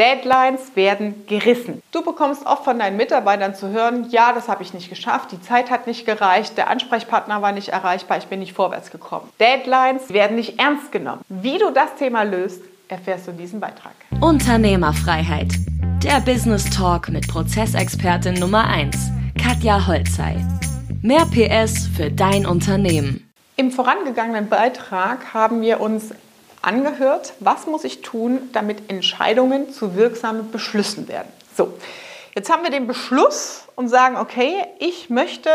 Deadlines werden gerissen. Du bekommst oft von deinen Mitarbeitern zu hören, ja, das habe ich nicht geschafft, die Zeit hat nicht gereicht, der Ansprechpartner war nicht erreichbar, ich bin nicht vorwärts gekommen. Deadlines werden nicht ernst genommen. Wie du das Thema löst, erfährst du in diesem Beitrag. Unternehmerfreiheit. Der Business Talk mit Prozessexpertin Nummer 1, Katja Holzei. Mehr PS für dein Unternehmen. Im vorangegangenen Beitrag haben wir uns angehört, was muss ich tun, damit Entscheidungen zu wirksamen Beschlüssen werden. So, jetzt haben wir den Beschluss und sagen, okay, ich möchte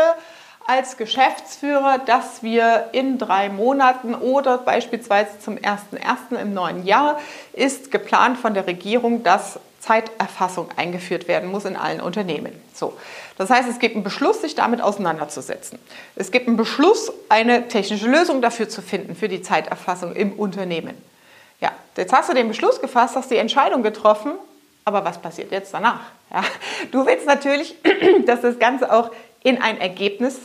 als Geschäftsführer, dass wir in drei Monaten oder beispielsweise zum 1.1. im neuen Jahr ist geplant von der Regierung, dass Zeiterfassung eingeführt werden muss in allen Unternehmen. So. Das heißt, es gibt einen Beschluss, sich damit auseinanderzusetzen. Es gibt einen Beschluss, eine technische Lösung dafür zu finden, für die Zeiterfassung im Unternehmen. Ja, jetzt hast du den Beschluss gefasst, hast die Entscheidung getroffen, aber was passiert jetzt danach? Ja, du willst natürlich, dass das Ganze auch in ein Ergebnis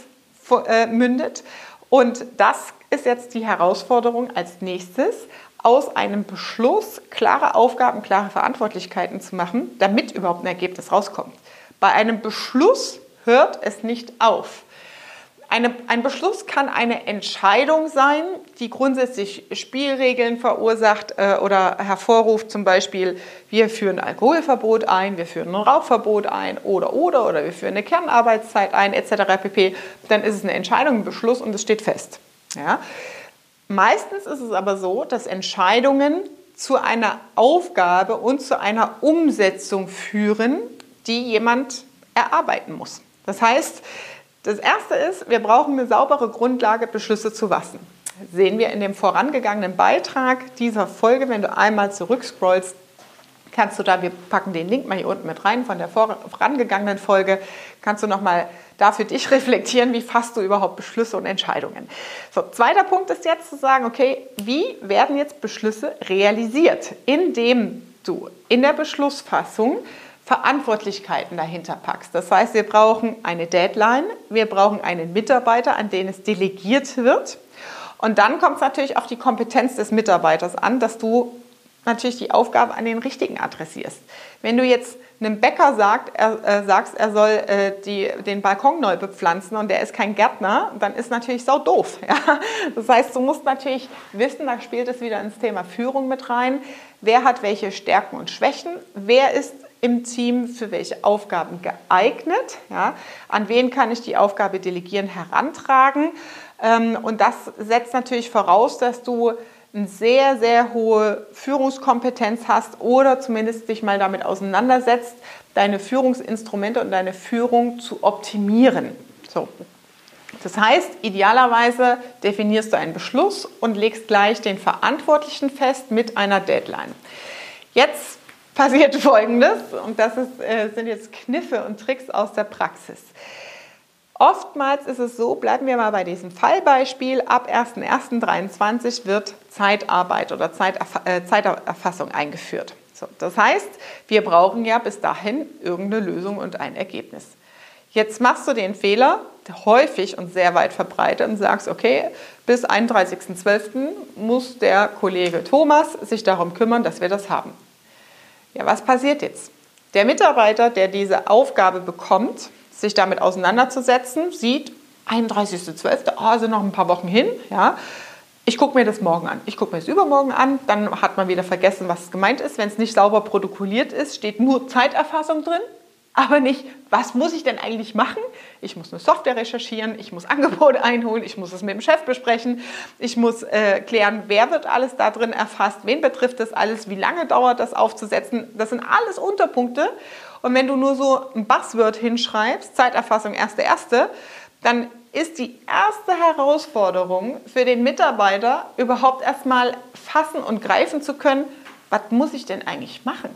äh, mündet. Und das ist jetzt die Herausforderung als nächstes, aus einem Beschluss klare Aufgaben, klare Verantwortlichkeiten zu machen, damit überhaupt ein Ergebnis rauskommt. Bei einem Beschluss hört es nicht auf. Eine, ein Beschluss kann eine Entscheidung sein, die grundsätzlich Spielregeln verursacht äh, oder hervorruft. Zum Beispiel, wir führen ein Alkoholverbot ein, wir führen ein Rauchverbot ein oder oder oder wir führen eine Kernarbeitszeit ein etc. pp. Dann ist es eine Entscheidung, ein Beschluss und es steht fest. Ja? Meistens ist es aber so, dass Entscheidungen zu einer Aufgabe und zu einer Umsetzung führen, die jemand erarbeiten muss. Das heißt, das Erste ist, wir brauchen eine saubere Grundlage, Beschlüsse zu fassen. Sehen wir in dem vorangegangenen Beitrag dieser Folge, wenn du einmal zurückscrollst, kannst du da, wir packen den Link mal hier unten mit rein von der vorangegangenen Folge, kannst du nochmal da für dich reflektieren, wie fasst du überhaupt Beschlüsse und Entscheidungen. So, zweiter Punkt ist jetzt zu sagen, okay, wie werden jetzt Beschlüsse realisiert, indem du in der Beschlussfassung Verantwortlichkeiten dahinter packst. Das heißt, wir brauchen eine Deadline, wir brauchen einen Mitarbeiter, an den es delegiert wird. Und dann kommt es natürlich auf die Kompetenz des Mitarbeiters an, dass du natürlich die Aufgabe an den richtigen adressierst. Wenn du jetzt einem Bäcker sagt, er, äh, sagst, er soll äh, die, den Balkon neu bepflanzen und der ist kein Gärtner, dann ist natürlich sau doof. Ja? Das heißt, du musst natürlich wissen, da spielt es wieder ins Thema Führung mit rein, wer hat welche Stärken und Schwächen, wer ist im Team für welche Aufgaben geeignet, ja? an wen kann ich die Aufgabe delegieren, herantragen. Ähm, und das setzt natürlich voraus, dass du eine sehr, sehr hohe Führungskompetenz hast oder zumindest dich mal damit auseinandersetzt, deine Führungsinstrumente und deine Führung zu optimieren. So. Das heißt, idealerweise definierst du einen Beschluss und legst gleich den Verantwortlichen fest mit einer Deadline. Jetzt passiert Folgendes, und das ist, äh, sind jetzt Kniffe und Tricks aus der Praxis. Oftmals ist es so, bleiben wir mal bei diesem Fallbeispiel, ab 1.1.23 wird Zeitarbeit oder Zeiterf äh, Zeiterfassung eingeführt. So, das heißt, wir brauchen ja bis dahin irgendeine Lösung und ein Ergebnis. Jetzt machst du den Fehler, häufig und sehr weit verbreitet, und sagst, okay, bis 31.12. muss der Kollege Thomas sich darum kümmern, dass wir das haben. Ja, was passiert jetzt? Der Mitarbeiter, der diese Aufgabe bekommt, sich damit auseinanderzusetzen, sieht, 31.12., oh, sind noch ein paar Wochen hin, ja, ich gucke mir das morgen an. Ich gucke mir das übermorgen an, dann hat man wieder vergessen, was gemeint ist. Wenn es nicht sauber protokolliert ist, steht nur Zeiterfassung drin, aber nicht, was muss ich denn eigentlich machen? Ich muss eine Software recherchieren, ich muss Angebote einholen, ich muss es mit dem Chef besprechen, ich muss äh, klären, wer wird alles da drin erfasst, wen betrifft das alles, wie lange dauert das aufzusetzen. Das sind alles Unterpunkte und wenn du nur so ein Buzzword hinschreibst, Zeiterfassung erste erste, dann ist die erste Herausforderung für den Mitarbeiter überhaupt erstmal fassen und greifen zu können, was muss ich denn eigentlich machen?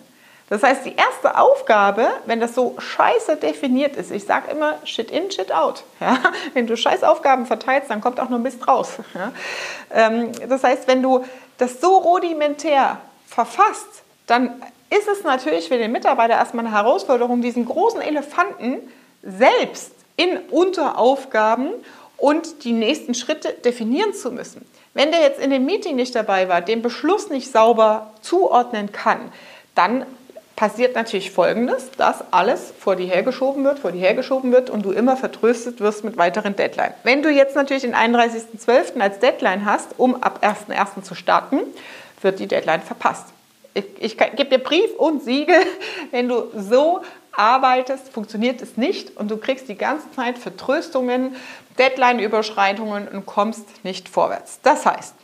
Das heißt, die erste Aufgabe, wenn das so scheiße definiert ist, ich sage immer Shit in, Shit out. Ja? Wenn du scheiß Aufgaben verteilst, dann kommt auch nur Mist raus. Ja? Ähm, das heißt, wenn du das so rudimentär verfasst, dann ist es natürlich für den Mitarbeiter erstmal eine Herausforderung, diesen großen Elefanten selbst in Unteraufgaben und die nächsten Schritte definieren zu müssen. Wenn der jetzt in dem Meeting nicht dabei war, den Beschluss nicht sauber zuordnen kann, dann passiert natürlich Folgendes, dass alles vor dir hergeschoben wird, vor dir hergeschoben wird und du immer vertröstet wirst mit weiteren Deadline. Wenn du jetzt natürlich den 31.12. als Deadline hast, um ab 1.1. zu starten, wird die Deadline verpasst. Ich, ich gebe dir Brief und Siegel, wenn du so arbeitest, funktioniert es nicht und du kriegst die ganze Zeit Vertröstungen, Deadline-Überschreitungen und kommst nicht vorwärts. Das heißt,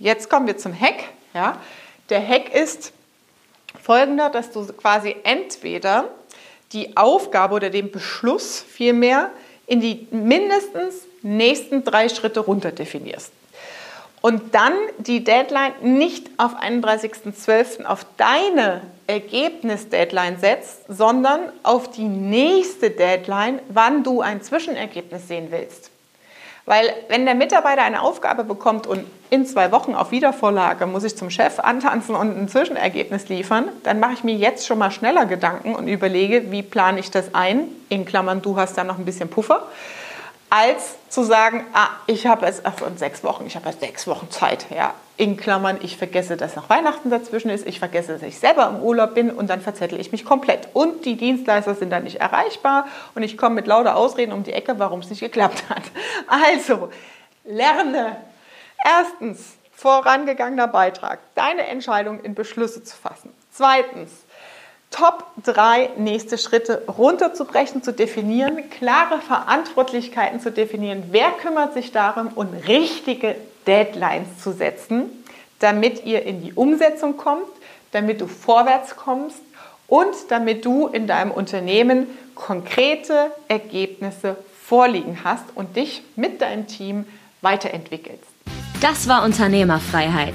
jetzt kommen wir zum Hack. Ja? Der Hack ist, folgender, dass du quasi entweder die Aufgabe oder den Beschluss vielmehr in die mindestens nächsten drei Schritte runter definierst. Und dann die Deadline nicht auf 31.12. auf deine Ergebnis-Deadline setzt, sondern auf die nächste Deadline, wann du ein Zwischenergebnis sehen willst. Weil wenn der Mitarbeiter eine Aufgabe bekommt und in zwei Wochen auf Wiedervorlage muss ich zum Chef antanzen und ein Zwischenergebnis liefern, dann mache ich mir jetzt schon mal schneller Gedanken und überlege, wie plane ich das ein. In Klammern, du hast da noch ein bisschen Puffer als zu sagen, ah, ich habe es ach, in sechs Wochen, ich habe sechs Wochen Zeit. Ja, in Klammern, ich vergesse, dass noch Weihnachten dazwischen ist, ich vergesse, dass ich selber im Urlaub bin und dann verzettel ich mich komplett. Und die Dienstleister sind dann nicht erreichbar und ich komme mit lauter Ausreden um die Ecke, warum es nicht geklappt hat. Also, lerne erstens vorangegangener Beitrag, deine Entscheidung in Beschlüsse zu fassen. Zweitens, Top 3 nächste Schritte runterzubrechen, zu definieren, klare Verantwortlichkeiten zu definieren. Wer kümmert sich darum und richtige Deadlines zu setzen, damit ihr in die Umsetzung kommt, damit du vorwärts kommst und damit du in deinem Unternehmen konkrete Ergebnisse vorliegen hast und dich mit deinem Team weiterentwickelst. Das war Unternehmerfreiheit